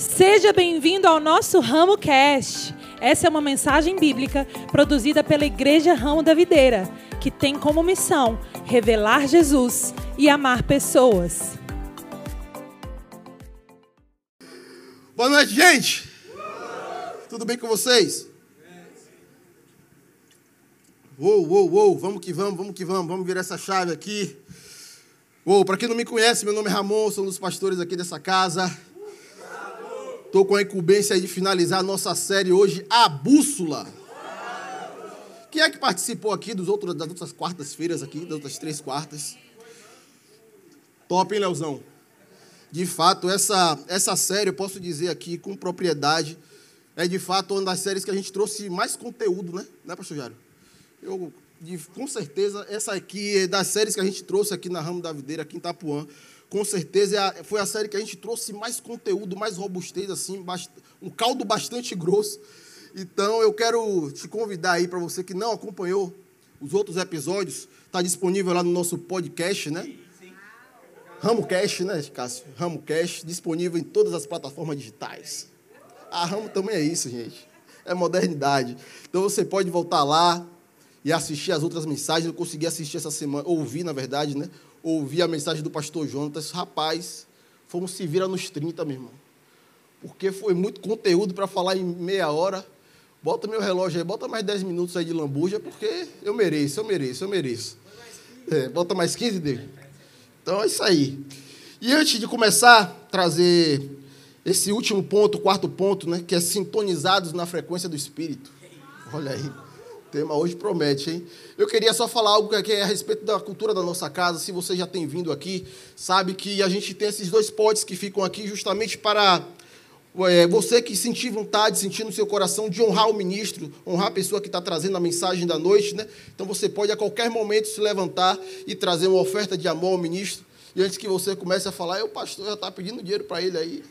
Seja bem-vindo ao nosso Ramo Cast. Essa é uma mensagem bíblica produzida pela Igreja Ramo da Videira, que tem como missão revelar Jesus e amar pessoas. Boa noite, gente. Tudo bem com vocês? Uou, uou, uou, vamos que vamos, vamos que vamos, vamos virar essa chave aqui. Uou, para quem não me conhece, meu nome é Ramon, sou um dos pastores aqui dessa casa. Estou com a incumbência de finalizar a nossa série hoje, A Bússola. Quem é que participou aqui dos outros, das outras quartas-feiras aqui, das outras três quartas? Top, hein, Leozão? De fato, essa, essa série, eu posso dizer aqui com propriedade, é de fato uma das séries que a gente trouxe mais conteúdo, né? Né, pastor Jário? Eu, de, com certeza, essa aqui é das séries que a gente trouxe aqui na Ramo da Videira, aqui em Itapuã, com certeza é foi a série que a gente trouxe mais conteúdo, mais robustez, assim, um caldo bastante grosso. Então eu quero te convidar aí para você que não acompanhou os outros episódios, está disponível lá no nosso podcast, né? Ramo Cash, né, Cássio? Ramo Cash, disponível em todas as plataformas digitais. A Ramo também é isso, gente. É modernidade. Então você pode voltar lá e assistir as outras mensagens. Eu consegui assistir essa semana, ouvir, na verdade, né? Ouvi a mensagem do pastor Jonatas, rapaz, fomos se vira nos 30, meu irmão. Porque foi muito conteúdo para falar em meia hora. Bota meu relógio aí, bota mais 10 minutos aí de lambuja, porque eu mereço, eu mereço, eu mereço. É, bota mais 15 dele. Então é isso aí. E antes de começar a trazer esse último ponto, quarto ponto, né, que é sintonizados na frequência do Espírito. Olha aí. Tema hoje promete, hein? Eu queria só falar algo que é a respeito da cultura da nossa casa. Se você já tem vindo aqui, sabe que a gente tem esses dois potes que ficam aqui justamente para é, você que sentir vontade, sentir no seu coração de honrar o ministro, honrar a pessoa que está trazendo a mensagem da noite, né? Então você pode a qualquer momento se levantar e trazer uma oferta de amor ao ministro. E antes que você comece a falar, o pastor já está pedindo dinheiro para ele aí.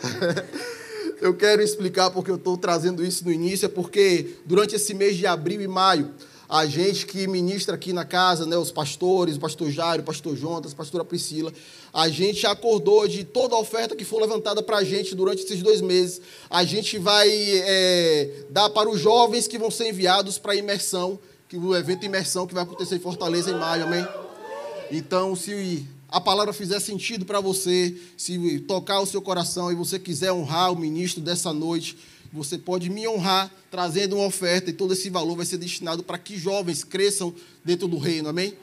eu quero explicar porque eu estou trazendo isso no início, é porque durante esse mês de abril e maio, a gente que ministra aqui na casa, né, os pastores, o pastor Jairo, o pastor Jonas, a pastora Priscila, a gente acordou de toda a oferta que for levantada para a gente durante esses dois meses, a gente vai é, dar para os jovens que vão ser enviados para a imersão, que o evento imersão que vai acontecer em Fortaleza em maio, amém? Então, se a palavra fizer sentido para você, se tocar o seu coração e você quiser honrar o ministro dessa noite, você pode me honrar trazendo uma oferta e todo esse valor vai ser destinado para que jovens cresçam dentro do reino, amém?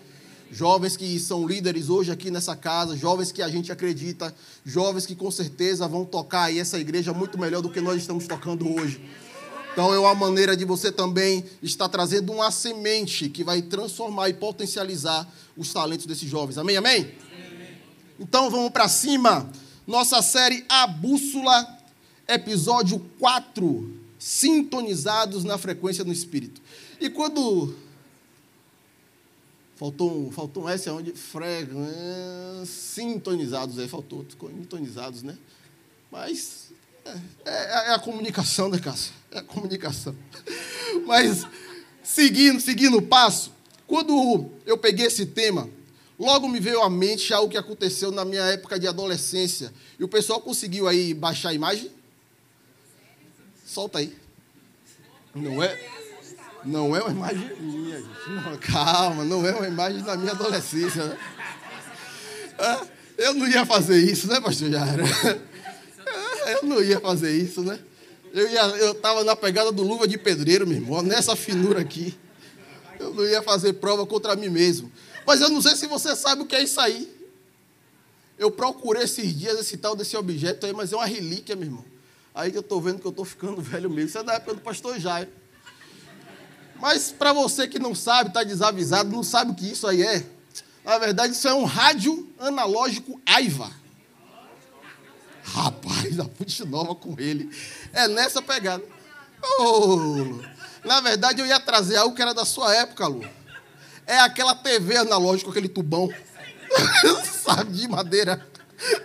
Jovens que são líderes hoje aqui nessa casa, jovens que a gente acredita, jovens que com certeza vão tocar aí essa igreja muito melhor do que nós estamos tocando hoje. Então é uma maneira de você também estar trazendo uma semente que vai transformar e potencializar os talentos desses jovens. Amém? Amém? Então vamos para cima. Nossa série A Bússola, episódio 4, sintonizados na frequência do Espírito. E quando. Faltou um, faltou um S onde? Freg... Sintonizados, aí faltou, sintonizados, né? Mas é, é, é, a comunicação, né, Cássio? É a comunicação. Mas, seguindo, seguindo o passo, quando eu peguei esse tema, Logo me veio à mente algo que aconteceu na minha época de adolescência. E o pessoal conseguiu aí baixar a imagem? Solta aí. Não é? Não é uma imagem minha, gente. Não, calma, não é uma imagem da minha adolescência. Né? Eu não ia fazer isso, né, pastor Jair? Ah, eu não ia fazer isso, né? Eu estava na pegada do luva de pedreiro, meu irmão, nessa finura aqui. Eu não ia fazer prova contra mim mesmo. Mas eu não sei se você sabe o que é isso aí. Eu procurei esses dias esse tal desse objeto aí, mas é uma relíquia, meu irmão. Aí que eu estou vendo que eu estou ficando velho mesmo. Isso é da época do pastor Jairo. Mas para você que não sabe, está desavisado, não sabe o que isso aí é. Na verdade, isso é um rádio analógico AIVA. Rapaz, a pute nova com ele. É nessa pegada. Oh, na verdade, eu ia trazer algo que era da sua época, Lu. É aquela TV analógica, aquele tubão, sabe, de madeira.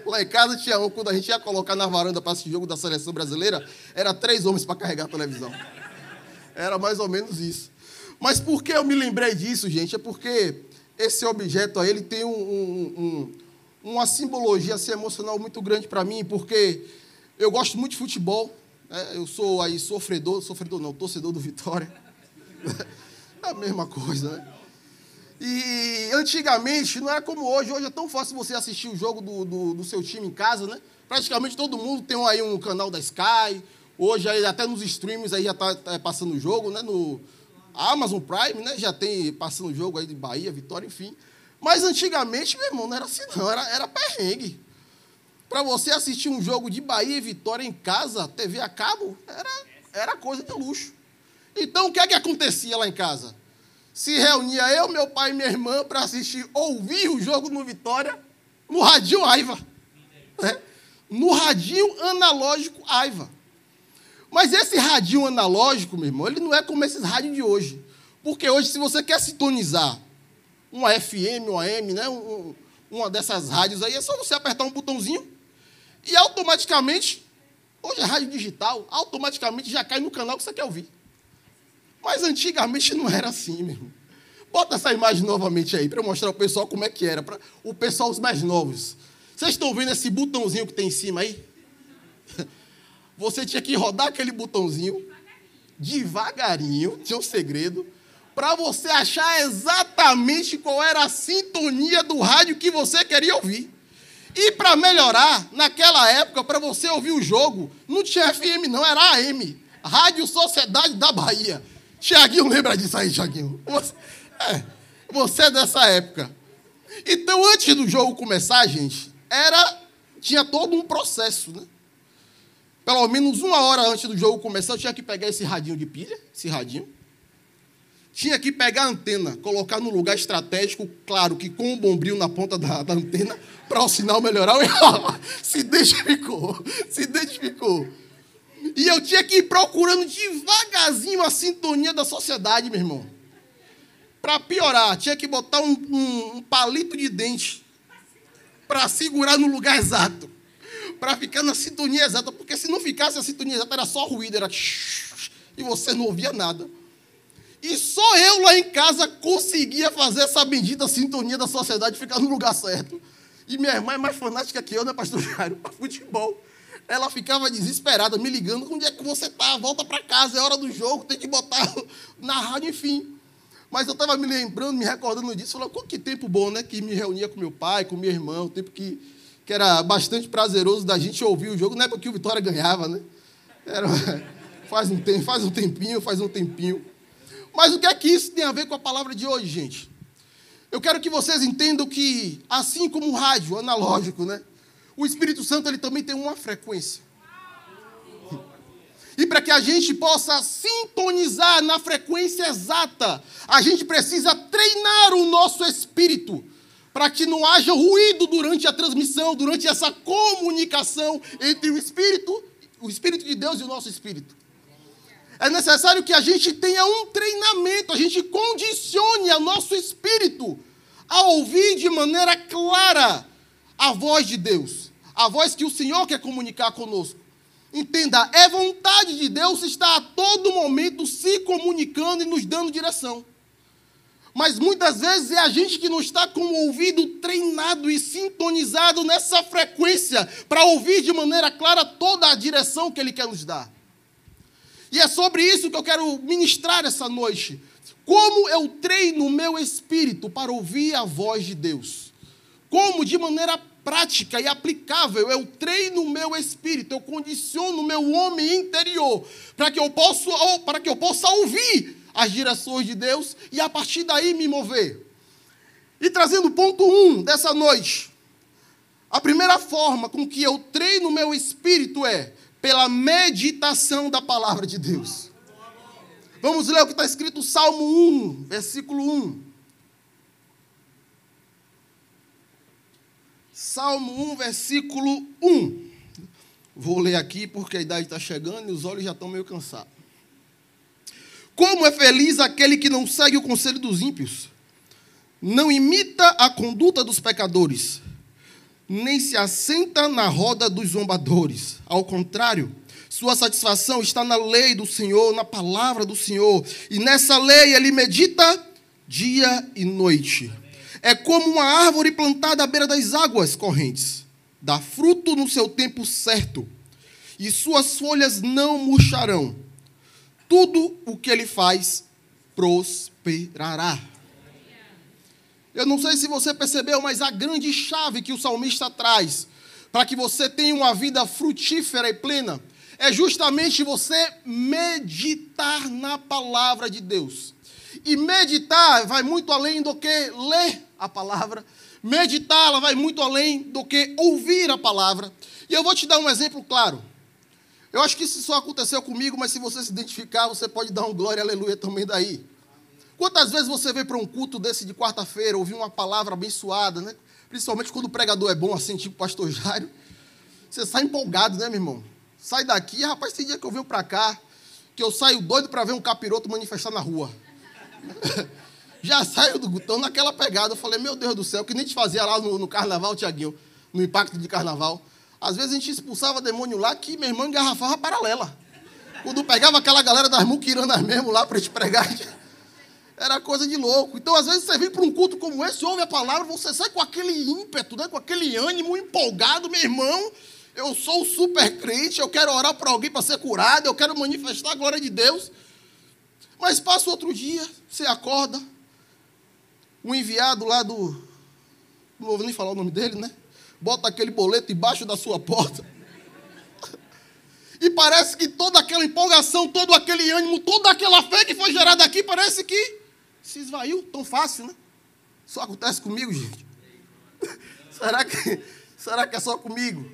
Lá em casa tinha um, quando a gente ia colocar na varanda para esse jogo da seleção brasileira, era três homens para carregar a televisão. Era mais ou menos isso. Mas por que eu me lembrei disso, gente? É porque esse objeto aí, ele tem um, um, um, uma simbologia assim, emocional muito grande para mim, porque Eu gosto muito de futebol. É, eu sou aí sofredor, sofredor não, torcedor do Vitória. É a mesma coisa, né? E antigamente não era como hoje. Hoje é tão fácil você assistir o jogo do, do, do seu time em casa, né? Praticamente todo mundo tem aí um canal da Sky. Hoje aí até nos streams aí já está tá passando o jogo, né? No Amazon Prime, né? Já tem passando o jogo aí de Bahia, Vitória, enfim. Mas antigamente, meu irmão, não era assim não, era, era perrengue. Para você assistir um jogo de Bahia e Vitória em casa, TV a cabo, era, era coisa de luxo. Então, o que é que acontecia lá em casa? Se reunia eu, meu pai e minha irmã para assistir, ouvir o jogo no Vitória, no radinho Aiva. Né? No radinho analógico Aiva. Mas esse radinho analógico, meu irmão, ele não é como esses rádios de hoje. Porque hoje, se você quer sintonizar uma FM, uma AM, né, um, uma dessas rádios aí, é só você apertar um botãozinho e automaticamente, hoje é rádio digital, automaticamente já cai no canal que você quer ouvir. Mas antigamente não era assim, meu irmão. Bota essa imagem novamente aí, para eu mostrar ao pessoal como é que era. Para o pessoal, os mais novos. Vocês estão vendo esse botãozinho que tem em cima aí? Você tinha que rodar aquele botãozinho devagarinho, tinha um segredo, para você achar exatamente qual era a sintonia do rádio que você queria ouvir. E para melhorar, naquela época, para você ouvir o jogo, não tinha FM, não, era AM Rádio Sociedade da Bahia. Tiaguinho lembra disso aí, Tiaguinho? Você, é, você é dessa época. Então, antes do jogo começar, gente, era tinha todo um processo, né? Pelo menos uma hora antes do jogo começar, eu tinha que pegar esse radinho de pilha, esse radinho. Tinha que pegar a antena, colocar no lugar estratégico, claro que com o bombril na ponta da, da antena, para o sinal melhorar. se identificou, se identificou. E eu tinha que ir procurando devagarzinho a sintonia da sociedade, meu irmão. Para piorar, tinha que botar um, um, um palito de dente para segurar no lugar exato. Para ficar na sintonia exata. Porque se não ficasse a sintonia exata, era só ruído, era. E você não ouvia nada. E só eu lá em casa conseguia fazer essa bendita sintonia da sociedade ficar no lugar certo. E minha irmã é mais fanática que eu, né, pastor Jairo? Para futebol. Ela ficava desesperada, me ligando, onde é que você está? Volta para casa, é hora do jogo, tem que botar na rádio, enfim. Mas eu estava me lembrando, me recordando disso, falando, que tempo bom, né? Que me reunia com meu pai, com meu irmão, tempo que, que era bastante prazeroso da gente ouvir o jogo, não é porque o Vitória ganhava, né? Era, faz, um tempo, faz um tempinho, faz um tempinho. Mas o que é que isso tem a ver com a palavra de hoje, gente? Eu quero que vocês entendam que, assim como o rádio analógico, né? O Espírito Santo ele também tem uma frequência. E para que a gente possa sintonizar na frequência exata, a gente precisa treinar o nosso espírito para que não haja ruído durante a transmissão, durante essa comunicação entre o espírito, o espírito de Deus e o nosso espírito. É necessário que a gente tenha um treinamento, a gente condicione o nosso espírito a ouvir de maneira clara a voz de Deus, a voz que o Senhor quer comunicar conosco. Entenda, é vontade de Deus estar a todo momento se comunicando e nos dando direção. Mas muitas vezes é a gente que não está com o ouvido treinado e sintonizado nessa frequência para ouvir de maneira clara toda a direção que Ele quer nos dar. E é sobre isso que eu quero ministrar essa noite. Como eu treino o meu espírito para ouvir a voz de Deus? Como de maneira prática e aplicável, eu treino o meu espírito, eu condiciono o meu homem interior para que eu possa, para que eu possa ouvir as direções de Deus e a partir daí me mover. E trazendo o ponto 1 um dessa noite, a primeira forma com que eu treino o meu espírito é pela meditação da palavra de Deus. Vamos ler o que está escrito Salmo 1, versículo 1. Salmo 1, versículo 1. Vou ler aqui porque a idade está chegando e os olhos já estão meio cansados. Como é feliz aquele que não segue o conselho dos ímpios, não imita a conduta dos pecadores, nem se assenta na roda dos zombadores. Ao contrário, sua satisfação está na lei do Senhor, na palavra do Senhor, e nessa lei ele medita dia e noite é como uma árvore plantada à beira das águas correntes, dá fruto no seu tempo certo, e suas folhas não murcharão. Tudo o que ele faz prosperará. Eu não sei se você percebeu, mas a grande chave que o salmista traz para que você tenha uma vida frutífera e plena é justamente você meditar na palavra de Deus. E meditar vai muito além do que ler a palavra. Meditar ela vai muito além do que ouvir a palavra. E eu vou te dar um exemplo claro. Eu acho que isso só aconteceu comigo, mas se você se identificar, você pode dar um glória, aleluia também daí. Quantas vezes você veio para um culto desse de quarta-feira, ouvir uma palavra abençoada, né? Principalmente quando o pregador é bom, assim, tipo pastor Jairo. Você sai empolgado, né, meu irmão? Sai daqui, rapaz, tem dia que eu venho para cá, que eu saio doido para ver um capiroto manifestar na rua. Já saio do gutão naquela pegada. Eu falei, meu Deus do céu, que nem te fazia lá no, no carnaval, Tiaguinho, no impacto de carnaval. Às vezes a gente expulsava demônio lá que meu irmão engarrafava paralela. Quando pegava aquela galera das muquiranas mesmo lá para te pregar, era coisa de louco. Então, às vezes, você vem para um culto como esse, ouve a palavra, você sai com aquele ímpeto, né? com aquele ânimo empolgado, meu irmão. Eu sou super crente, eu quero orar para alguém para ser curado, eu quero manifestar a glória de Deus. Mas passa outro dia, você acorda, um enviado lá do. Não vou nem falar o nome dele, né? Bota aquele boleto embaixo da sua porta. E parece que toda aquela empolgação, todo aquele ânimo, toda aquela fé que foi gerada aqui, parece que se esvaiu tão fácil, né? Só acontece comigo, gente. será, que, será que é só comigo?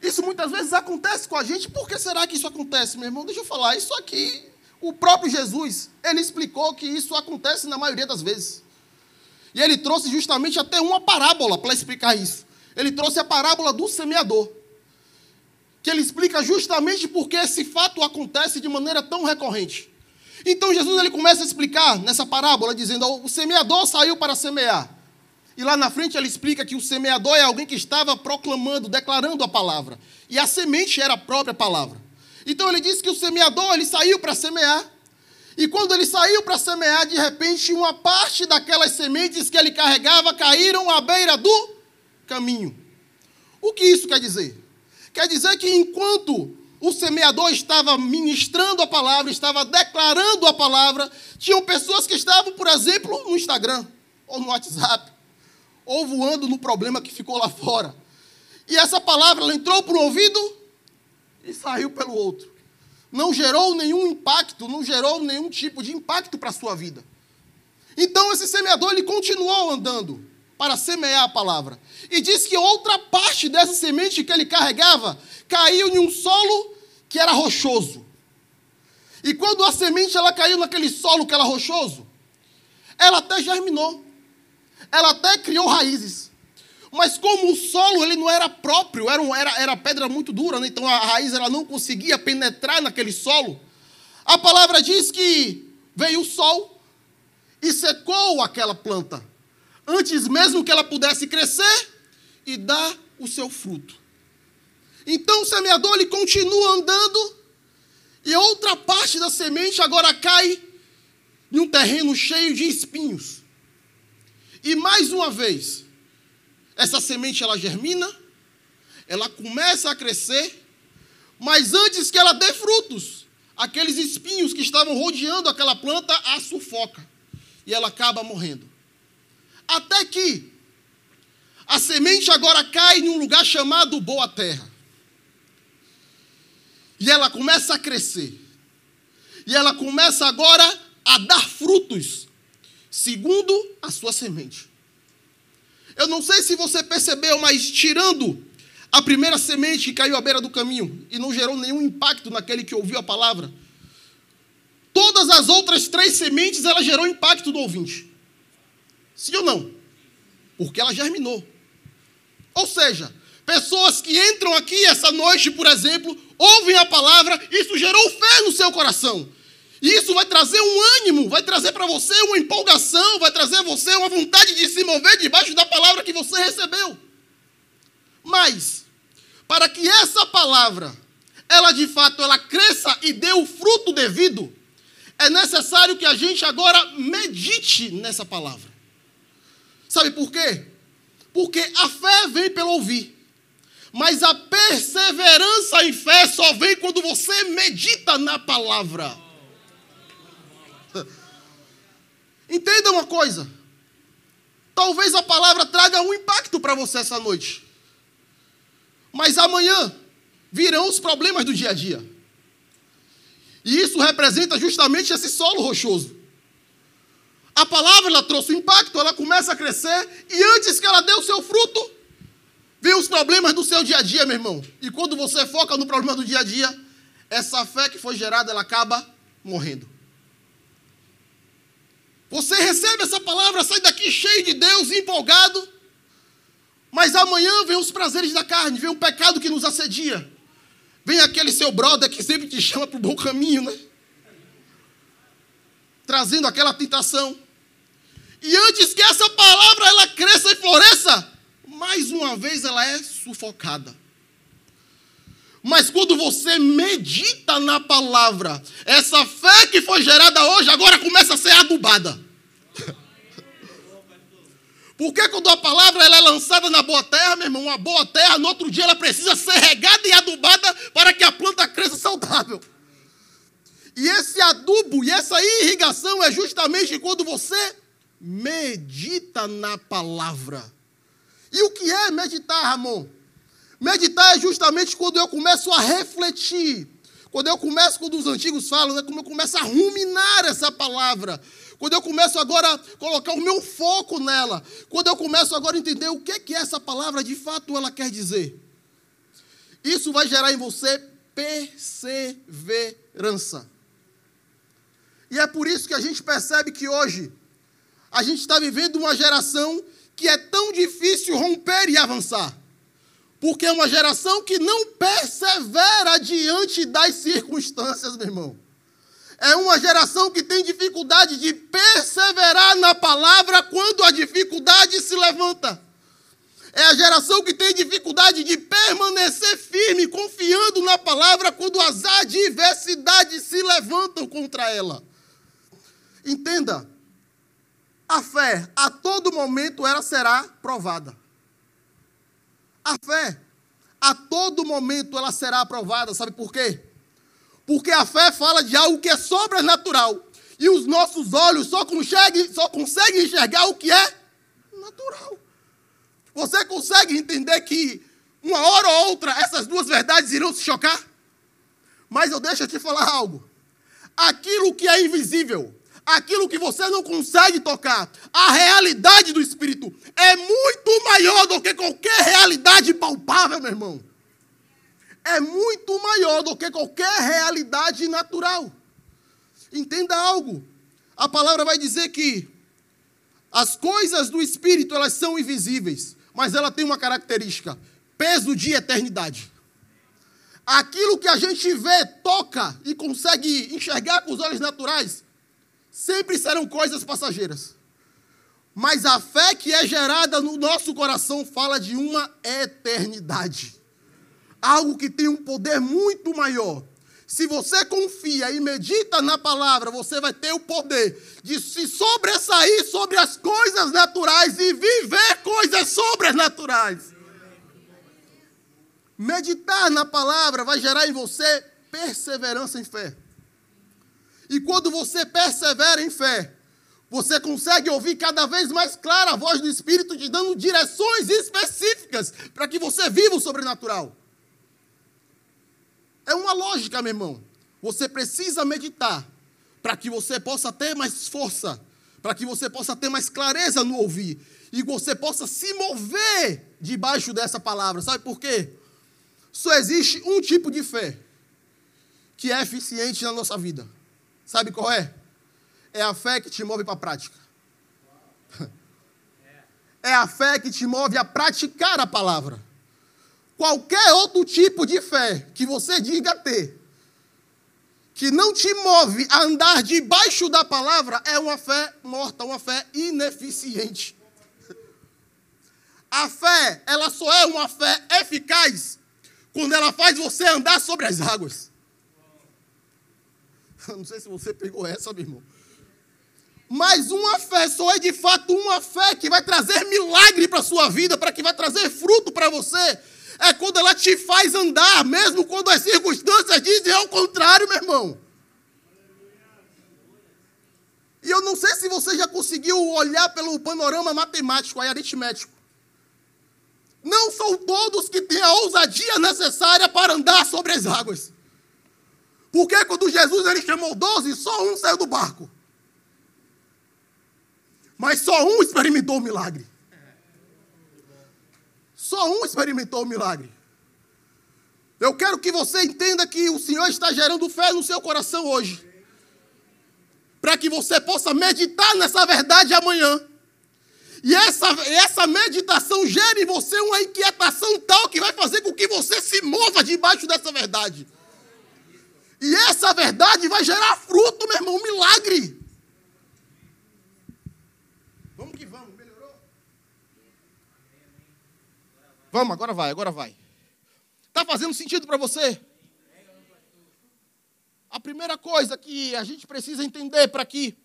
Isso muitas vezes acontece com a gente. Por que será que isso acontece, meu irmão? Deixa eu falar. Isso aqui, o próprio Jesus, ele explicou que isso acontece na maioria das vezes. E ele trouxe justamente até uma parábola para explicar isso. Ele trouxe a parábola do semeador. Que ele explica justamente por que esse fato acontece de maneira tão recorrente. Então Jesus ele começa a explicar nessa parábola, dizendo: o semeador saiu para semear. E lá na frente ele explica que o semeador é alguém que estava proclamando, declarando a palavra. E a semente era a própria palavra. Então ele diz que o semeador ele saiu para semear. E quando ele saiu para semear, de repente, uma parte daquelas sementes que ele carregava caíram à beira do caminho. O que isso quer dizer? Quer dizer que enquanto o semeador estava ministrando a palavra, estava declarando a palavra, tinham pessoas que estavam, por exemplo, no Instagram, ou no WhatsApp, ou voando no problema que ficou lá fora. E essa palavra entrou por um ouvido e saiu pelo outro. Não gerou nenhum impacto, não gerou nenhum tipo de impacto para a sua vida. Então esse semeador ele continuou andando para semear a palavra. E diz que outra parte dessa semente que ele carregava caiu em um solo que era rochoso. E quando a semente ela caiu naquele solo que era rochoso, ela até germinou. Ela até criou raízes. Mas como o solo ele não era próprio, era, era, era pedra muito dura, né? então a raiz ela não conseguia penetrar naquele solo. A palavra diz que veio o sol e secou aquela planta, antes mesmo que ela pudesse crescer e dar o seu fruto. Então o semeador ele continua andando e outra parte da semente agora cai em um terreno cheio de espinhos. E mais uma vez, essa semente ela germina, ela começa a crescer, mas antes que ela dê frutos, aqueles espinhos que estavam rodeando aquela planta a sufoca e ela acaba morrendo. Até que a semente agora cai em um lugar chamado boa terra. E ela começa a crescer. E ela começa agora a dar frutos, segundo a sua semente. Eu não sei se você percebeu, mas tirando a primeira semente que caiu à beira do caminho e não gerou nenhum impacto naquele que ouviu a palavra, todas as outras três sementes ela gerou impacto no ouvinte. Sim ou não? Porque ela germinou. Ou seja, pessoas que entram aqui essa noite, por exemplo, ouvem a palavra, isso gerou fé no seu coração. E isso vai trazer um ânimo, vai trazer para você uma empolgação, vai trazer você uma vontade de se mover debaixo da palavra que você recebeu. Mas, para que essa palavra, ela de fato, ela cresça e dê o fruto devido, é necessário que a gente agora medite nessa palavra. Sabe por quê? Porque a fé vem pelo ouvir. Mas a perseverança em fé só vem quando você medita na palavra. Entenda uma coisa. Talvez a palavra traga um impacto para você essa noite. Mas amanhã virão os problemas do dia a dia. E isso representa justamente esse solo rochoso. A palavra ela trouxe um impacto, ela começa a crescer e antes que ela dê o seu fruto, vem os problemas do seu dia a dia, meu irmão. E quando você foca no problema do dia a dia, essa fé que foi gerada, ela acaba morrendo. Você recebe essa palavra, sai daqui cheio de Deus, empolgado. Mas amanhã vem os prazeres da carne, vem o pecado que nos assedia. Vem aquele seu brother que sempre te chama para o bom caminho, né? Trazendo aquela tentação. E antes que essa palavra ela cresça e floresça, mais uma vez ela é sufocada. Mas quando você medita na palavra, essa fé que foi gerada hoje agora começa a ser adubada. Porque quando a palavra ela é lançada na boa terra, meu irmão, uma boa terra, no outro dia ela precisa ser regada e adubada para que a planta cresça saudável. E esse adubo e essa irrigação é justamente quando você medita na palavra. E o que é meditar, Ramon? Meditar é justamente quando eu começo a refletir. Quando eu começo, quando os antigos falam, é quando eu começo a ruminar essa palavra. Quando eu começo agora a colocar o meu foco nela. Quando eu começo agora a entender o que é que essa palavra de fato ela quer dizer. Isso vai gerar em você perseverança. E é por isso que a gente percebe que hoje a gente está vivendo uma geração que é tão difícil romper e avançar. Porque é uma geração que não persevera diante das circunstâncias, meu irmão. É uma geração que tem dificuldade de perseverar na palavra quando a dificuldade se levanta. É a geração que tem dificuldade de permanecer firme, confiando na palavra quando as adversidades se levantam contra ela. Entenda, a fé, a todo momento, ela será provada. A fé, a todo momento, ela será aprovada. Sabe por quê? Porque a fé fala de algo que é sobrenatural. E os nossos olhos só conseguem, só enxergar o que é natural. Você consegue entender que uma hora ou outra essas duas verdades irão se chocar? Mas eu deixo te falar algo. Aquilo que é invisível, aquilo que você não consegue tocar, a realidade do Espírito é muito maior do que qualquer realidade palpável, meu irmão. É muito maior do que qualquer realidade natural. Entenda algo. A palavra vai dizer que as coisas do Espírito, elas são invisíveis, mas ela tem uma característica: peso de eternidade. Aquilo que a gente vê, toca e consegue enxergar com os olhos naturais, sempre serão coisas passageiras. Mas a fé que é gerada no nosso coração fala de uma eternidade. Algo que tem um poder muito maior. Se você confia e medita na palavra, você vai ter o poder de se sobressair sobre as coisas naturais e viver coisas sobrenaturais. Meditar na palavra vai gerar em você perseverança em fé. E quando você persevera em fé, você consegue ouvir cada vez mais clara a voz do Espírito te dando direções específicas para que você viva o sobrenatural. É uma lógica, meu irmão. Você precisa meditar para que você possa ter mais força, para que você possa ter mais clareza no ouvir e você possa se mover debaixo dessa palavra. Sabe por quê? Só existe um tipo de fé que é eficiente na nossa vida. Sabe qual é? É a fé que te move para a prática. É a fé que te move a praticar a palavra. Qualquer outro tipo de fé que você diga ter, que não te move a andar debaixo da palavra, é uma fé morta, uma fé ineficiente. A fé, ela só é uma fé eficaz quando ela faz você andar sobre as águas. Não sei se você pegou essa, meu irmão. Mas uma fé só é de fato uma fé que vai trazer milagre para a sua vida, para que vai trazer fruto para você. é quando ela te faz andar, mesmo quando as circunstâncias dizem ao contrário, meu irmão. E eu não sei se você já conseguiu olhar pelo panorama matemático, aí aritmético. Não são todos que têm a ousadia necessária para andar sobre as águas. Porque quando Jesus ele chamou 12, só um saiu do barco. Mas só um experimentou o milagre. Só um experimentou o milagre. Eu quero que você entenda que o Senhor está gerando fé no seu coração hoje para que você possa meditar nessa verdade amanhã. E essa, essa meditação gere em você uma inquietação tal que vai fazer com que você se mova debaixo dessa verdade. E essa verdade vai gerar fruto, meu irmão, um milagre. Vamos que vamos, melhorou? Vamos, agora vai, agora vai. Está fazendo sentido para você? A primeira coisa que a gente precisa entender para que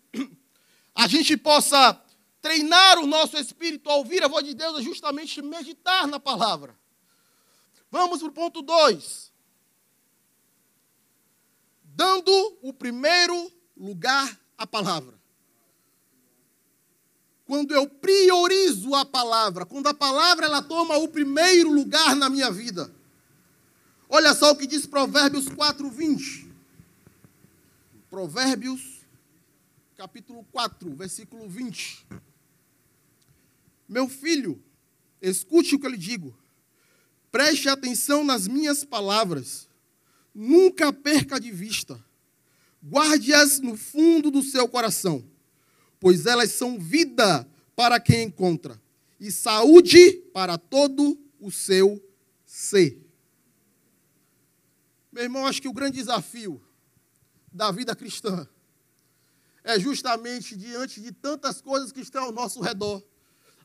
a gente possa treinar o nosso espírito a ouvir a voz de Deus é justamente meditar na palavra. Vamos para o ponto 2. Dando o primeiro lugar à palavra. Quando eu priorizo a palavra, quando a palavra ela toma o primeiro lugar na minha vida. Olha só o que diz Provérbios 4, 20. Provérbios, capítulo 4, versículo 20. Meu filho, escute o que eu lhe digo. Preste atenção nas minhas palavras. Nunca perca de vista. Guarde-as no fundo do seu coração, pois elas são vida para quem encontra e saúde para todo o seu ser. Meu irmão, acho que o grande desafio da vida cristã é justamente diante de tantas coisas que estão ao nosso redor,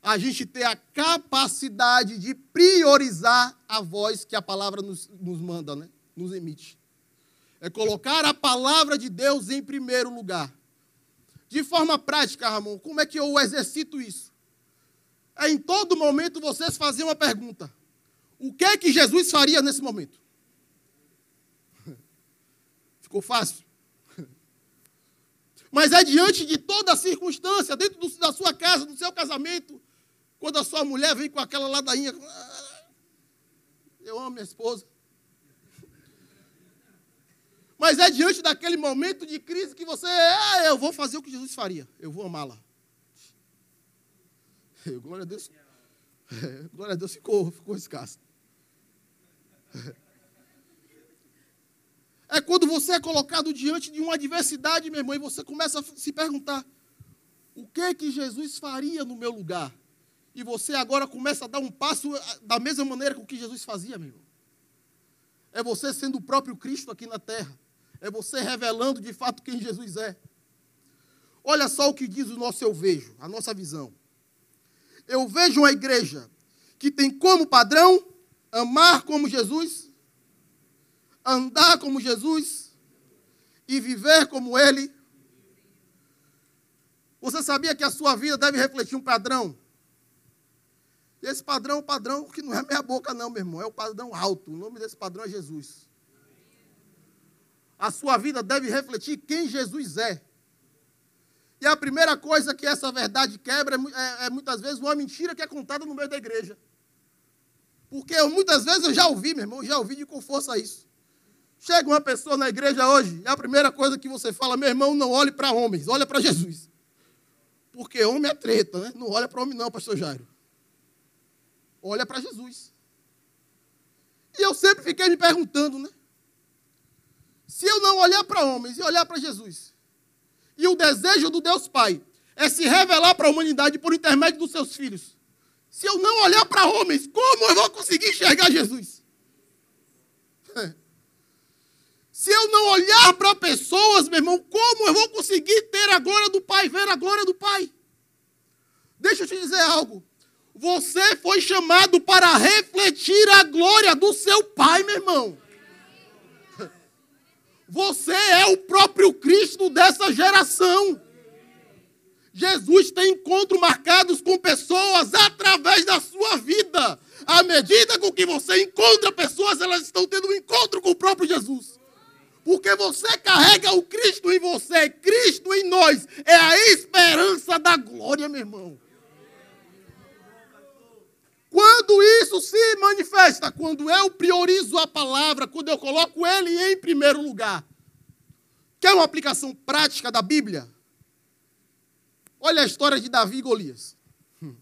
a gente ter a capacidade de priorizar a voz que a palavra nos, nos manda, né? Nos emite. É colocar a palavra de Deus em primeiro lugar. De forma prática, Ramon, como é que eu exercito isso? É em todo momento vocês fazem uma pergunta: o que é que Jesus faria nesse momento? Ficou fácil? Mas é diante de toda circunstância, dentro do, da sua casa, do seu casamento, quando a sua mulher vem com aquela ladainha. Ah, eu amo minha esposa. Mas é diante daquele momento de crise que você, ah, eu vou fazer o que Jesus faria, eu vou amá-la. Glória a Deus. Glória a Deus ficou, ficou escasso. É quando você é colocado diante de uma adversidade, meu irmão, e você começa a se perguntar: o que que Jesus faria no meu lugar? E você agora começa a dar um passo eh, da mesma maneira que Jesus fazia, meu irmão. É você sendo o próprio Cristo aqui na terra. É você revelando de fato quem Jesus é. Olha só o que diz o nosso eu vejo, a nossa visão. Eu vejo uma igreja que tem como padrão amar como Jesus andar como Jesus e viver como Ele. Você sabia que a sua vida deve refletir um padrão? Esse padrão é um padrão que não é meia boca, não, meu irmão. É o padrão alto. O nome desse padrão é Jesus. A sua vida deve refletir quem Jesus é. E a primeira coisa que essa verdade quebra é, é, é muitas vezes uma mentira que é contada no meio da igreja. Porque eu, muitas vezes eu já ouvi, meu irmão, já ouvi de com força isso. Chega uma pessoa na igreja hoje, e a primeira coisa que você fala, meu irmão, não olhe para homens, olha para Jesus. Porque homem é treta, né? Não olha para homem, não, pastor Jairo. Olha para Jesus. E eu sempre fiquei me perguntando, né? Se eu não olhar para homens e olhar para Jesus, e o desejo do Deus Pai é se revelar para a humanidade por intermédio dos seus filhos, se eu não olhar para homens, como eu vou conseguir enxergar Jesus? Se eu não olhar para pessoas, meu irmão, como eu vou conseguir ter a glória do Pai, ver a glória do Pai? Deixa eu te dizer algo. Você foi chamado para refletir a glória do seu Pai, meu irmão. Você é o próprio Cristo dessa geração. Jesus tem encontros marcados com pessoas através da sua vida. À medida com que você encontra pessoas, elas estão tendo um encontro com o próprio Jesus. Porque você carrega o Cristo em você, Cristo em nós. É a esperança da glória, meu irmão. Quando isso se manifesta, quando eu priorizo a palavra, quando eu coloco ele em primeiro lugar. Quer uma aplicação prática da Bíblia? Olha a história de Davi e Golias. Hum.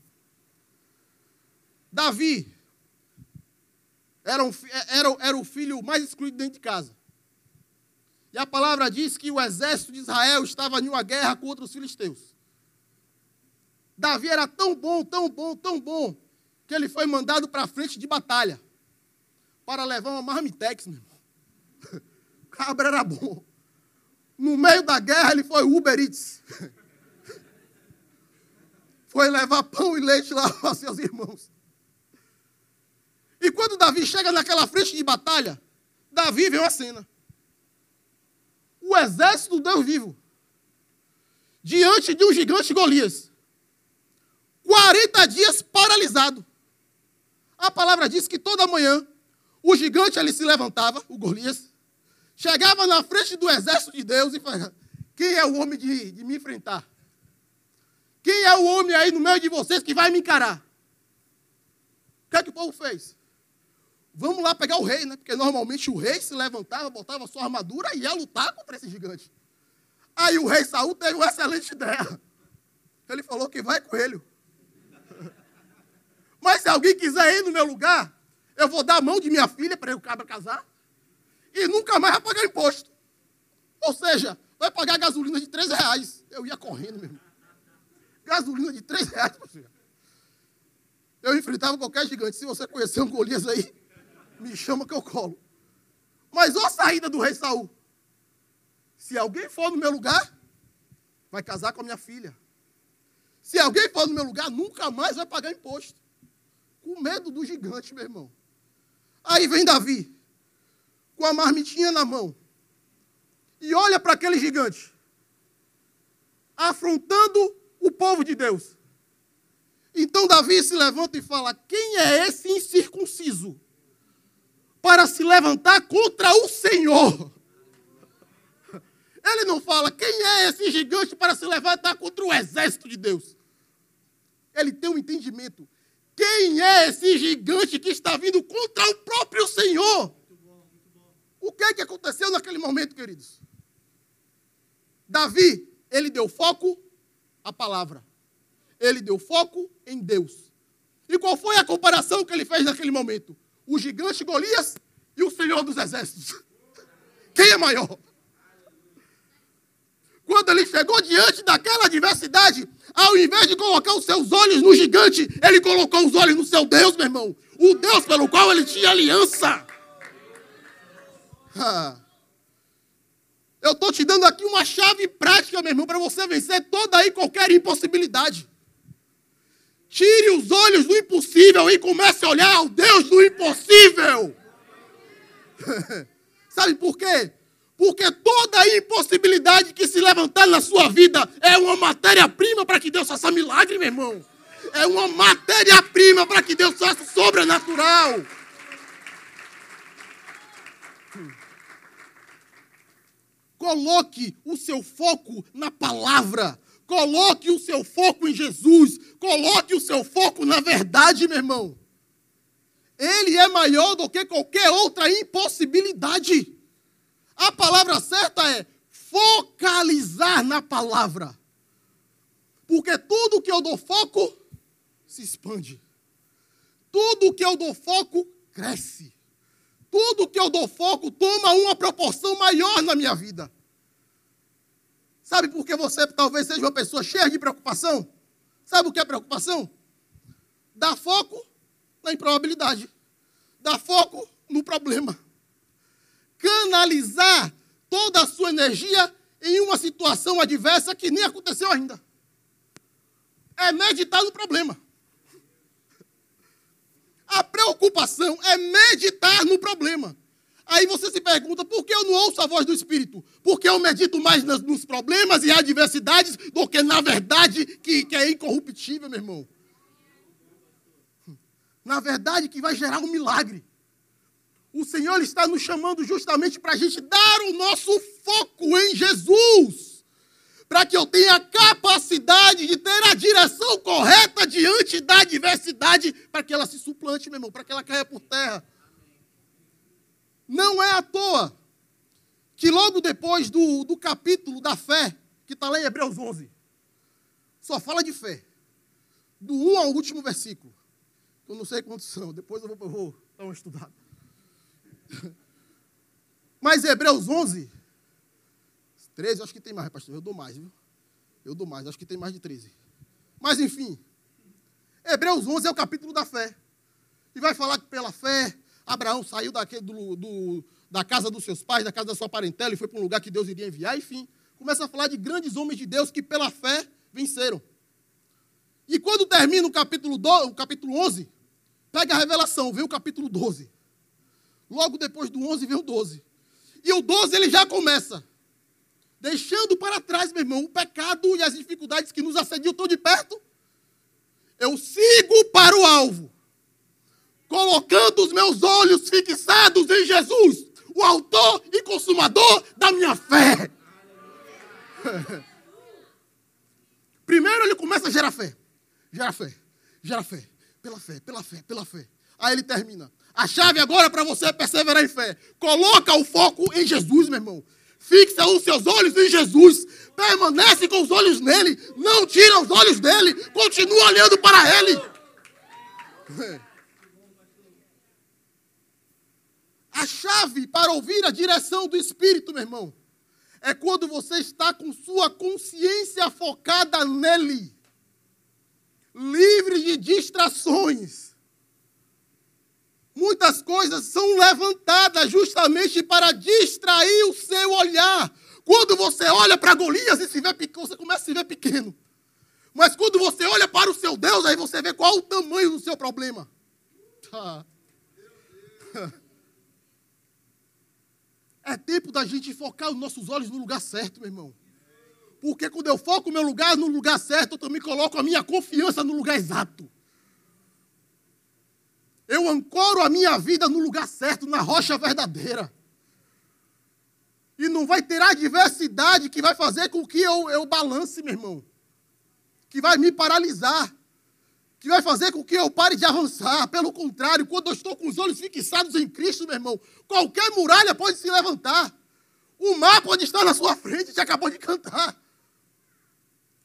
Davi era, um, era, era o filho mais excluído dentro de casa. E a palavra diz que o exército de Israel estava em uma guerra contra os filisteus. Davi era tão bom, tão bom, tão bom, que ele foi mandado para a frente de batalha para levar uma marmitex, meu irmão. O cabra era bom. No meio da guerra, ele foi Uber Eats. Foi levar pão e leite lá para seus irmãos. E quando Davi chega naquela frente de batalha, Davi vê uma cena. O exército do Deus vivo. Diante de um gigante Golias. 40 dias paralisado. A palavra diz que toda manhã o gigante ele se levantava, o Golias, chegava na frente do exército de Deus e falava: Quem é o homem de, de me enfrentar? Quem é o homem aí no meio de vocês que vai me encarar? O que é que o povo fez? Vamos lá pegar o rei, né? Porque normalmente o rei se levantava, botava sua armadura e ia lutar contra esse gigante. Aí o rei Saul teve uma excelente ideia. Ele falou que vai com ele. Mas se alguém quiser ir no meu lugar, eu vou dar a mão de minha filha para o cabra casar e nunca mais vai pagar imposto. Ou seja, vai pagar gasolina de 3 reais. Eu ia correndo mesmo. Gasolina de 3 reais, Eu enfrentava qualquer gigante. Se você conhecer um Golias aí, me chama que eu colo. Mas olha a saída do rei Saul. Se alguém for no meu lugar, vai casar com a minha filha. Se alguém for no meu lugar, nunca mais vai pagar imposto com medo do gigante, meu irmão. Aí vem Davi, com a marmitinha na mão, e olha para aquele gigante, afrontando o povo de Deus. Então Davi se levanta e fala: Quem é esse incircunciso para se levantar contra o Senhor? Ele não fala: Quem é esse gigante para se levantar contra o exército de Deus? Ele tem um entendimento quem é esse gigante que está vindo contra o próprio Senhor? O que é que aconteceu naquele momento, queridos? Davi, ele deu foco à palavra. Ele deu foco em Deus. E qual foi a comparação que ele fez naquele momento? O gigante Golias e o Senhor dos Exércitos. Quem é maior? Quando ele chegou diante daquela adversidade, ao invés de colocar os seus olhos no gigante, ele colocou os olhos no seu Deus, meu irmão. O Deus pelo qual ele tinha aliança. Eu estou te dando aqui uma chave prática, meu irmão, para você vencer toda e qualquer impossibilidade. Tire os olhos do impossível e comece a olhar ao Deus do impossível. Sabe por quê? Porque toda impossibilidade que se levantar na sua vida é uma matéria-prima para que Deus faça milagre, meu irmão. É uma matéria-prima para que Deus faça sobrenatural. Coloque o seu foco na palavra. Coloque o seu foco em Jesus. Coloque o seu foco na verdade, meu irmão. Ele é maior do que qualquer outra impossibilidade. A palavra certa é focalizar na palavra. Porque tudo que eu dou foco se expande. Tudo que eu dou foco cresce. Tudo que eu dou foco toma uma proporção maior na minha vida. Sabe por que você talvez seja uma pessoa cheia de preocupação? Sabe o que é preocupação? Dá foco na improbabilidade. Dá foco no problema canalizar toda a sua energia em uma situação adversa que nem aconteceu ainda. É meditar no problema. A preocupação é meditar no problema. Aí você se pergunta, por que eu não ouço a voz do Espírito? Porque eu medito mais nos problemas e adversidades do que na verdade que, que é incorruptível, meu irmão. na verdade, que vai gerar um milagre. O Senhor está nos chamando justamente para a gente dar o nosso foco em Jesus. Para que eu tenha a capacidade de ter a direção correta diante da adversidade, para que ela se suplante, meu irmão, para que ela caia por terra. Não é à toa que logo depois do, do capítulo da fé, que está lá em Hebreus 11, só fala de fé. Do 1 ao último versículo. Eu não sei quantos são, depois eu vou, vou dar uma estudada. Mas Hebreus 11, 13, acho que tem mais, pastor. Eu dou mais, viu? Eu dou mais, acho que tem mais de 13. Mas enfim, Hebreus 11 é o capítulo da fé. E vai falar que pela fé, Abraão saiu daquele, do, do, da casa dos seus pais, da casa da sua parentela, e foi para um lugar que Deus iria enviar. Enfim, começa a falar de grandes homens de Deus que pela fé venceram. E quando termina o capítulo, do, o capítulo 11, pega a revelação, vem o capítulo 12. Logo depois do 11 vem o 12. E o 12 ele já começa. Deixando para trás, meu irmão, o pecado e as dificuldades que nos assediam tão de perto. Eu sigo para o alvo. Colocando os meus olhos fixados em Jesus, o autor e consumador da minha fé. Primeiro ele começa a gerar fé. Gera fé. Gera fé. Pela fé, pela fé, pela fé. Aí ele termina. A chave agora para você perseverar em fé. Coloca o foco em Jesus, meu irmão. Fixa os seus olhos em Jesus. Permanece com os olhos nele. Não tira os olhos dele. Continua olhando para ele. A chave para ouvir a direção do Espírito, meu irmão, é quando você está com sua consciência focada nele, livre de distrações muitas coisas são levantadas justamente para distrair o seu olhar. Quando você olha para Golias e se vê pequeno, você começa a se ver pequeno. Mas quando você olha para o seu Deus, aí você vê qual o tamanho do seu problema. É tempo da gente focar os nossos olhos no lugar certo, meu irmão. Porque quando eu foco o meu lugar no lugar certo, eu também coloco a minha confiança no lugar exato. Eu ancoro a minha vida no lugar certo, na rocha verdadeira. E não vai ter adversidade que vai fazer com que eu, eu balance, meu irmão. Que vai me paralisar. Que vai fazer com que eu pare de avançar. Pelo contrário, quando eu estou com os olhos fixados em Cristo, meu irmão, qualquer muralha pode se levantar. O mar pode estar na sua frente, já acabou de cantar.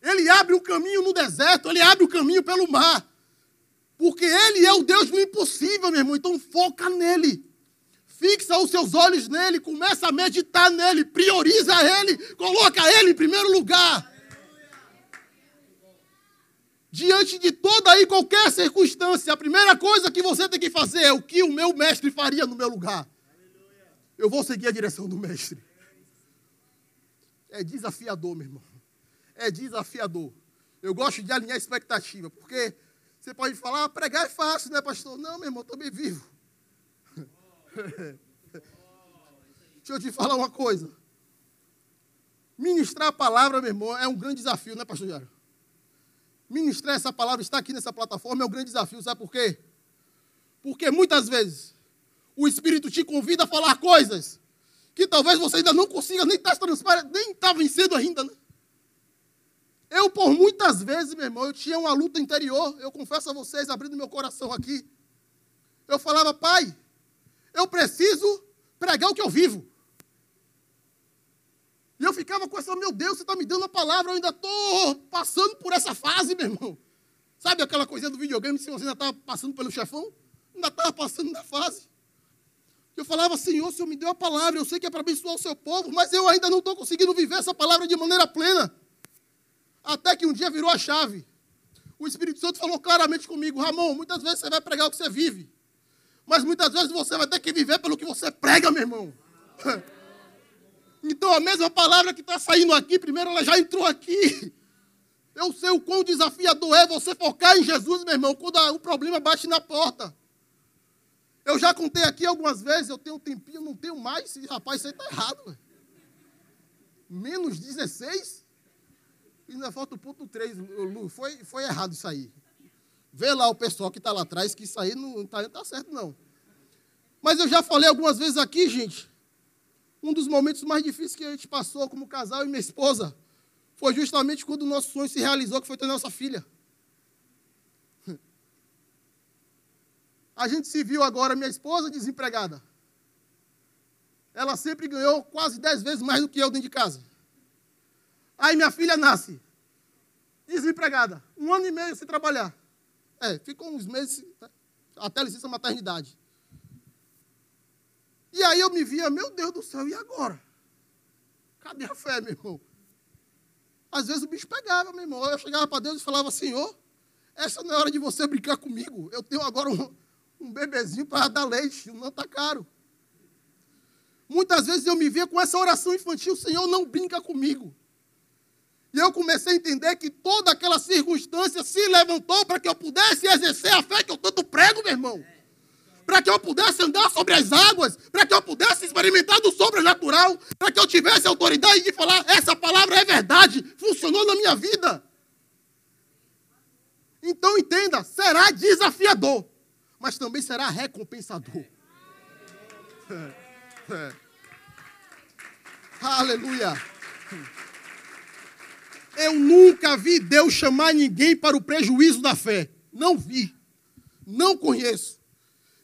Ele abre o caminho no deserto, ele abre o caminho pelo mar. Porque Ele é o Deus do impossível, meu irmão. Então foca nele. Fixa os seus olhos nele, começa a meditar nele, prioriza ele, coloca ele em primeiro lugar. Diante de toda e qualquer circunstância, a primeira coisa que você tem que fazer é o que o meu mestre faria no meu lugar. Eu vou seguir a direção do mestre. É desafiador, meu irmão. É desafiador. Eu gosto de alinhar expectativa, porque você pode falar, ah, pregar é fácil, né, pastor? Não, meu irmão, também vivo. Deixa eu te falar uma coisa. Ministrar a palavra, meu irmão, é um grande desafio, né, pastor Jário? Ministrar essa palavra, estar aqui nessa plataforma é um grande desafio, sabe por quê? Porque muitas vezes o Espírito te convida a falar coisas que talvez você ainda não consiga nem transparente, nem estar vencendo ainda, né? Eu, por muitas vezes, meu irmão, eu tinha uma luta interior, eu confesso a vocês, abrindo meu coração aqui. Eu falava, pai, eu preciso pregar o que eu vivo. E eu ficava com essa, meu Deus, você está me dando a palavra, eu ainda estou passando por essa fase, meu irmão. Sabe aquela coisinha do videogame, se você ainda estava passando pelo chefão? Ainda estava passando na fase. Eu falava, Senhor, o Senhor me deu a palavra, eu sei que é para abençoar o seu povo, mas eu ainda não estou conseguindo viver essa palavra de maneira plena. Até que um dia virou a chave. O Espírito Santo falou claramente comigo: Ramon, muitas vezes você vai pregar o que você vive. Mas muitas vezes você vai ter que viver pelo que você prega, meu irmão. Então a mesma palavra que está saindo aqui, primeiro ela já entrou aqui. Eu sei o quão desafiador é você focar em Jesus, meu irmão, quando o problema bate na porta. Eu já contei aqui algumas vezes, eu tenho um tempinho, não tenho mais. Rapaz, isso aí está errado. Menos 16? Ainda falta o ponto 3, Lu. Foi, foi errado isso aí. Vê lá o pessoal que está lá atrás, que isso aí não está tá certo, não. Mas eu já falei algumas vezes aqui, gente, um dos momentos mais difíceis que a gente passou como casal e minha esposa foi justamente quando o nosso sonho se realizou, que foi ter nossa filha. A gente se viu agora, minha esposa desempregada. Ela sempre ganhou quase dez vezes mais do que eu dentro de casa. Aí minha filha nasce, desempregada, um ano e meio sem trabalhar. É, ficou uns meses né, até licença maternidade. E aí eu me via, meu Deus do céu, e agora? Cadê a fé, meu irmão? Às vezes o bicho pegava, meu irmão. Eu chegava para Deus e falava, Senhor, essa não é hora de você brincar comigo. Eu tenho agora um, um bebezinho para dar leite, não está caro. Muitas vezes eu me via com essa oração infantil, Senhor, não brinca comigo. E eu comecei a entender que toda aquela circunstância se levantou para que eu pudesse exercer a fé que eu tanto prego, meu irmão. Para que eu pudesse andar sobre as águas, para que eu pudesse experimentar do sobrenatural, para que eu tivesse autoridade de falar: essa palavra é verdade, funcionou na minha vida. Então entenda: será desafiador, mas também será recompensador. É, é. Aleluia. Eu nunca vi Deus chamar ninguém para o prejuízo da fé. Não vi. Não conheço.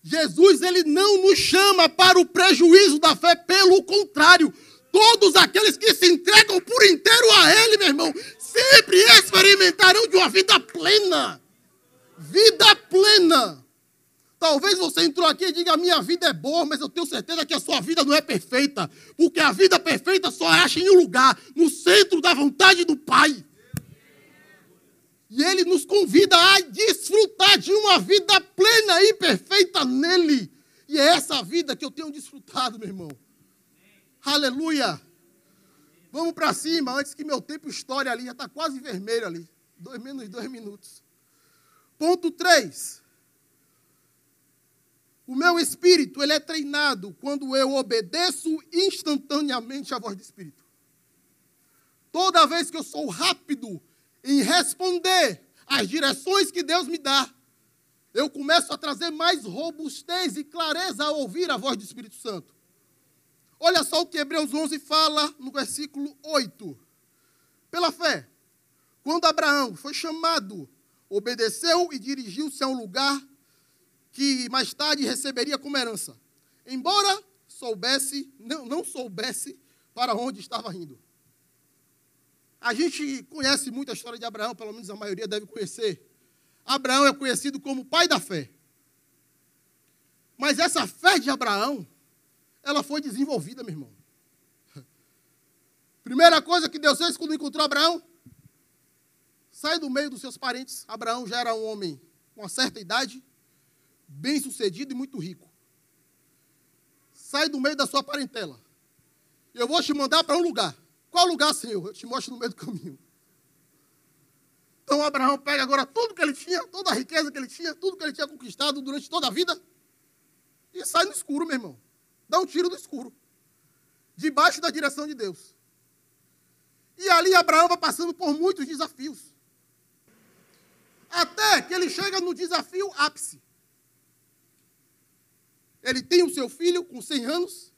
Jesus, ele não nos chama para o prejuízo da fé, pelo contrário. Todos aqueles que se entregam por inteiro a Ele, meu irmão, sempre experimentarão de uma vida plena. Vida plena. Talvez você entrou aqui e diga: a minha vida é boa, mas eu tenho certeza que a sua vida não é perfeita. Porque a vida perfeita só acha em um lugar, no centro da vontade do Pai. E Ele nos convida a desfrutar de uma vida plena e perfeita nele. E é essa vida que eu tenho desfrutado, meu irmão. Aleluia. Vamos para cima, antes que meu tempo estoure ali, já está quase vermelho ali. Dois menos dois minutos. Ponto 3. O meu espírito, ele é treinado quando eu obedeço instantaneamente à voz do Espírito. Toda vez que eu sou rápido em responder às direções que Deus me dá, eu começo a trazer mais robustez e clareza a ouvir a voz do Espírito Santo. Olha só o que Hebreus 11 fala no versículo 8. Pela fé, quando Abraão foi chamado, obedeceu e dirigiu-se a um lugar que mais tarde receberia como herança, embora soubesse, não, não soubesse para onde estava indo. A gente conhece muito a história de Abraão, pelo menos a maioria deve conhecer. Abraão é conhecido como pai da fé. Mas essa fé de Abraão, ela foi desenvolvida, meu irmão. Primeira coisa que Deus fez quando encontrou Abraão, sai do meio dos seus parentes. Abraão já era um homem com uma certa idade, bem sucedido e muito rico. Sai do meio da sua parentela. Eu vou te mandar para um lugar. Qual lugar, Senhor? Eu te mostro no meio do caminho. Então Abraão pega agora tudo que ele tinha, toda a riqueza que ele tinha, tudo que ele tinha conquistado durante toda a vida, e sai no escuro, meu irmão. Dá um tiro no escuro. Debaixo da direção de Deus. E ali Abraão vai passando por muitos desafios. Até que ele chega no desafio ápice. Ele tem o seu filho com 100 anos.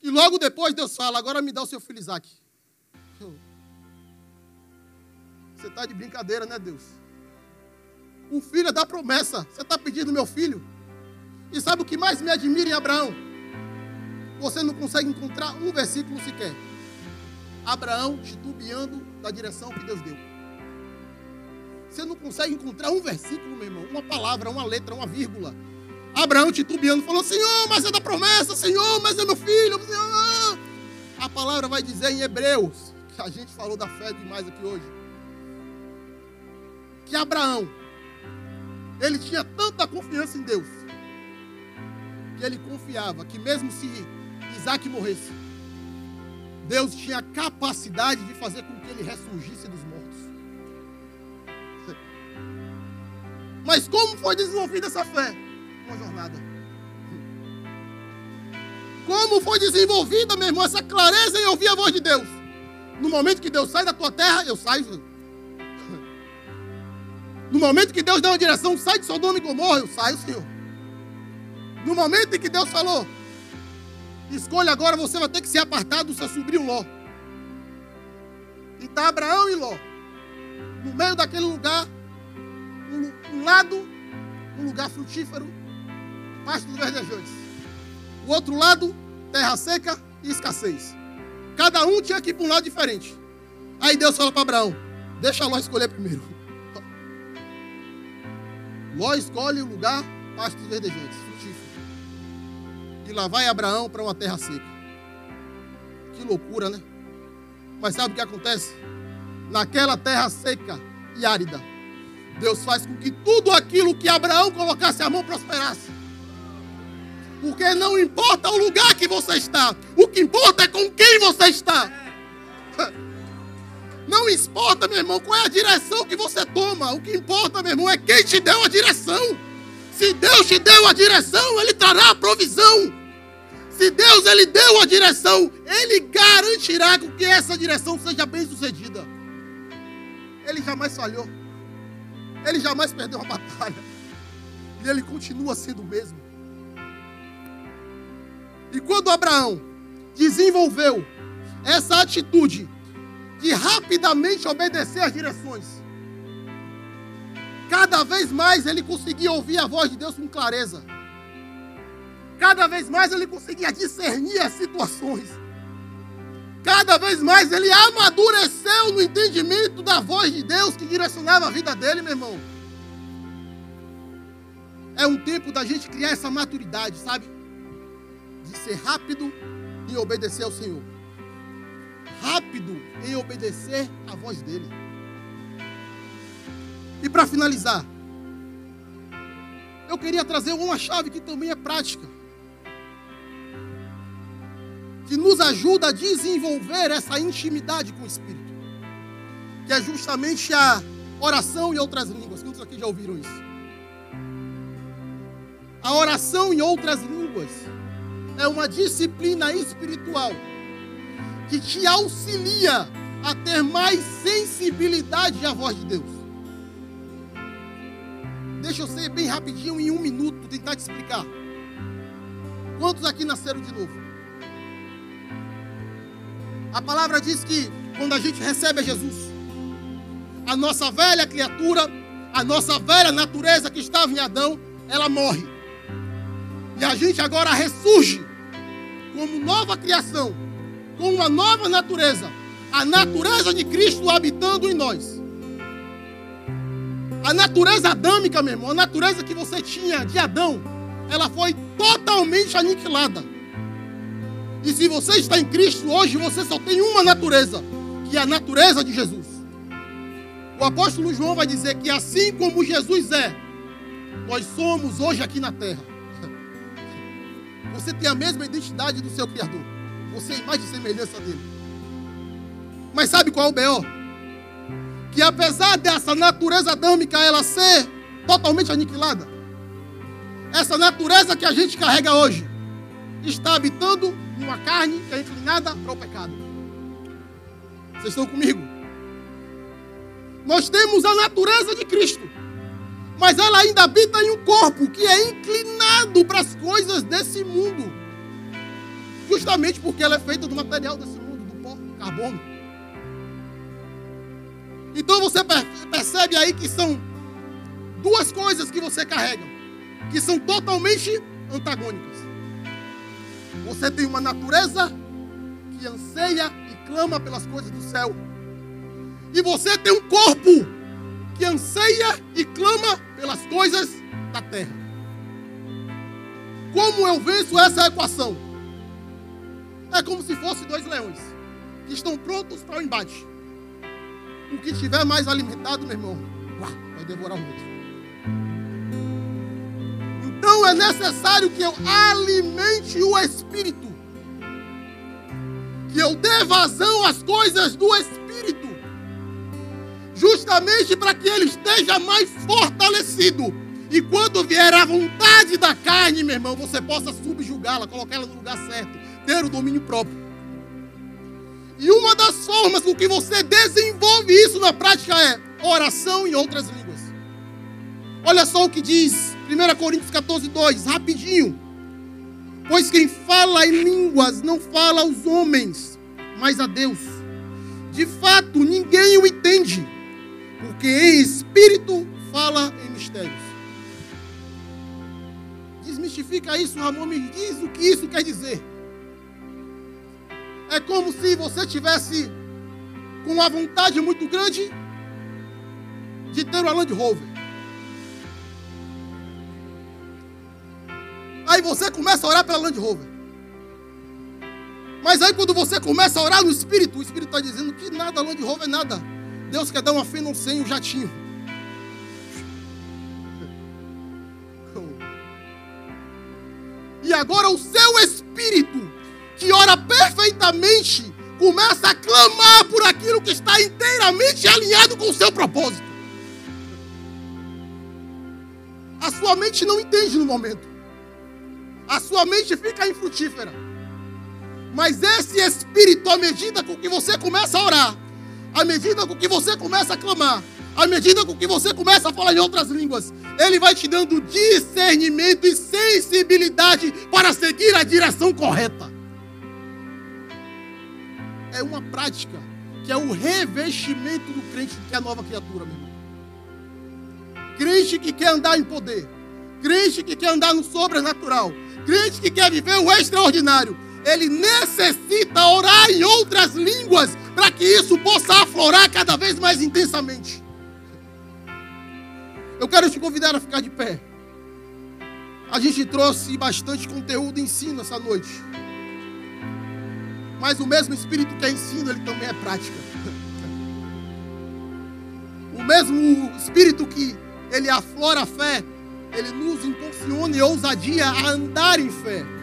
E logo depois Deus fala: Agora me dá o seu filho Isaac. Você está de brincadeira, né, Deus? O filho é da promessa. Você está pedindo meu filho. E sabe o que mais me admira em Abraão? Você não consegue encontrar um versículo sequer. Abraão titubeando da direção que Deus deu. Você não consegue encontrar um versículo, meu irmão, uma palavra, uma letra, uma vírgula Abraão titubeando falou: Senhor, mas é da promessa, Senhor, mas é meu filho. Senhor. A palavra vai dizer em Hebreus, que a gente falou da fé demais aqui hoje, que Abraão, ele tinha tanta confiança em Deus, que ele confiava que mesmo se Isaac morresse, Deus tinha capacidade de fazer com que ele ressurgisse dos mortos. Mas como foi desenvolvida essa fé? Uma jornada. Como foi desenvolvida, meu irmão, essa clareza em ouvir a voz de Deus? No momento que Deus sai da tua terra, eu saio. No momento que Deus deu uma direção, sai de Sodoma e Gomorra, eu saio, Senhor. No momento em que Deus falou, escolha agora, você vai ter que se apartar do seu sobrinho Ló. E está Abraão e Ló. No meio daquele lugar, um lado, um lugar frutífero, pastos verdejantes. O outro lado, terra seca e escassez. Cada um tinha que ir para um lado diferente. Aí Deus fala para Abraão: Deixa Ló escolher primeiro. Ló escolhe o lugar, pastos verdejantes, frutífero. E lá vai Abraão para uma terra seca. Que loucura, né? Mas sabe o que acontece? Naquela terra seca e árida, Deus faz com que tudo aquilo que Abraão colocasse a mão prosperasse. Porque não importa o lugar que você está, o que importa é com quem você está. Não importa, meu irmão, qual é a direção que você toma. O que importa, meu irmão, é quem te deu a direção. Se Deus te deu a direção, Ele trará a provisão. Se Deus ele deu a direção, Ele garantirá que essa direção seja bem sucedida. Ele jamais falhou. Ele jamais perdeu a batalha. E ele continua sendo o mesmo. E quando Abraão desenvolveu essa atitude de rapidamente obedecer às direções. Cada vez mais ele conseguia ouvir a voz de Deus com clareza. Cada vez mais ele conseguia discernir as situações. Cada vez mais ele amadureceu no entendimento da voz de Deus que direcionava a vida dele, meu irmão. É um tempo da gente criar essa maturidade, sabe? De ser rápido e obedecer ao Senhor rápido em obedecer à voz dele. E para finalizar, eu queria trazer uma chave que também é prática, que nos ajuda a desenvolver essa intimidade com o Espírito, que é justamente a oração em outras línguas. Quantos aqui já ouviram isso? A oração em outras línguas é uma disciplina espiritual que te auxilia a ter mais sensibilidade à voz de Deus. Deixa eu ser bem rapidinho, em um minuto, tentar te explicar. Quantos aqui nasceram de novo? A palavra diz que quando a gente recebe a Jesus, a nossa velha criatura, a nossa velha natureza que estava em Adão, ela morre. E a gente agora ressurge como nova criação com uma nova natureza. A natureza de Cristo habitando em nós. A natureza adâmica, meu irmão, a natureza que você tinha de Adão, ela foi totalmente aniquilada. E se você está em Cristo hoje, você só tem uma natureza, que é a natureza de Jesus. O apóstolo João vai dizer que assim como Jesus é, nós somos hoje aqui na terra. Você tem a mesma identidade do seu Criador. Você é imagem e semelhança dele. Mas sabe qual é o B.O.? Que apesar dessa natureza adâmica ela ser totalmente aniquilada, essa natureza que a gente carrega hoje está habitando numa carne que é inclinada para o pecado. Vocês estão comigo? Nós temos a natureza de Cristo, mas ela ainda habita em um corpo que é inclinado para as coisas desse mundo justamente porque ela é feita do material desse mundo, do pó, carbono. Então você percebe aí que são duas coisas que você carrega, que são totalmente antagônicas. Você tem uma natureza que anseia e clama pelas coisas do céu. E você tem um corpo que anseia e clama pelas coisas da terra. Como eu venço essa equação? É como se fossem dois leões que estão prontos para o embate. O que estiver mais alimentado, meu irmão, vai devorar o outro. Então é necessário que eu alimente o espírito. Que eu dê vazão às coisas do espírito. Justamente para que ele esteja mais fortalecido. E quando vier a vontade da carne, meu irmão, você possa subjugá-la, colocar ela no lugar certo ter o domínio próprio. E uma das formas com que você desenvolve isso na prática é oração em outras línguas. Olha só o que diz 1 Coríntios 14, 2, rapidinho. Pois quem fala em línguas não fala aos homens, mas a Deus. De fato, ninguém o entende, porque em espírito fala em mistérios. Desmistifica isso, Ramon, me diz o que isso quer dizer. É como se você tivesse com uma vontade muito grande de ter uma Land Rover. Aí você começa a orar pela Land Rover. Mas aí quando você começa a orar no Espírito, o Espírito está dizendo que nada, Land Rover é nada. Deus quer dar uma não sem um jatinho. E agora o seu espírito, que ora perfeitamente, começa a clamar por aquilo que está inteiramente alinhado com o seu propósito. A sua mente não entende no momento a sua mente fica infrutífera. Mas esse espírito, à medida com que você começa a orar, à medida com que você começa a clamar, à medida com que você começa a falar em outras línguas, ele vai te dando discernimento e sensibilidade para seguir a direção correta. É uma prática que é o revestimento do crente que é a nova criatura, meu irmão. Crente que quer andar em poder, crente que quer andar no sobrenatural, crente que quer viver o extraordinário, ele necessita orar em outras línguas para que isso possa aflorar cada vez mais intensamente. Eu quero te convidar a ficar de pé. A gente trouxe bastante conteúdo e ensino essa noite. Mas o mesmo Espírito que é ensino, ele também é prática. O mesmo Espírito que ele aflora a fé, ele nos impulsiona e ousadia a andar em fé.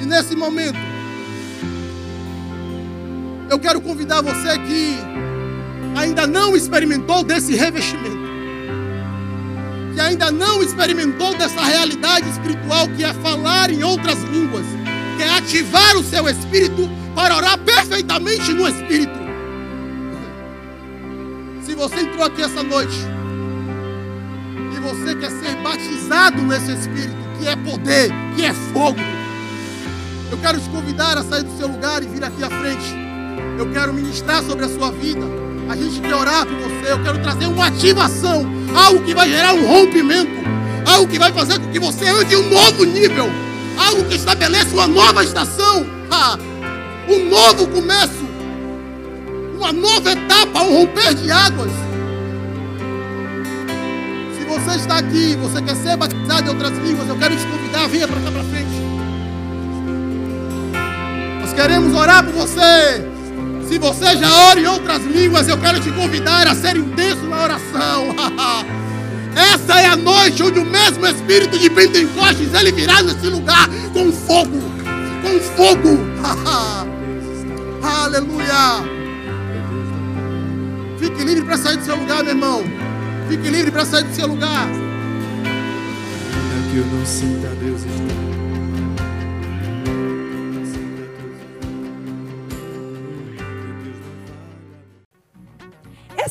E nesse momento, eu quero convidar você que ainda não experimentou desse revestimento, que ainda não experimentou dessa realidade espiritual que é falar em outras línguas, que é ativar o seu espírito para orar perfeitamente no espírito. Se você entrou aqui essa noite, você quer ser batizado nesse Espírito, que é poder, que é fogo, eu quero te convidar a sair do seu lugar e vir aqui à frente. Eu quero ministrar sobre a sua vida. A gente quer orar por você. Eu quero trazer uma ativação, algo que vai gerar um rompimento, algo que vai fazer com que você ande um novo nível, algo que estabeleça uma nova estação, um novo começo, uma nova etapa, um romper de águas você está aqui, você quer ser batizado em outras línguas, eu quero te convidar, venha para cá para frente. Nós queremos orar por você. Se você já ora em outras línguas, eu quero te convidar a ser intenso na oração. Essa é a noite onde o mesmo Espírito de Pentecostes ele virá nesse lugar com fogo, com fogo. Aleluia. Fique livre para sair do seu lugar, meu irmão. Fique livre para sair do seu lugar. Ainda que eu não sinta Deus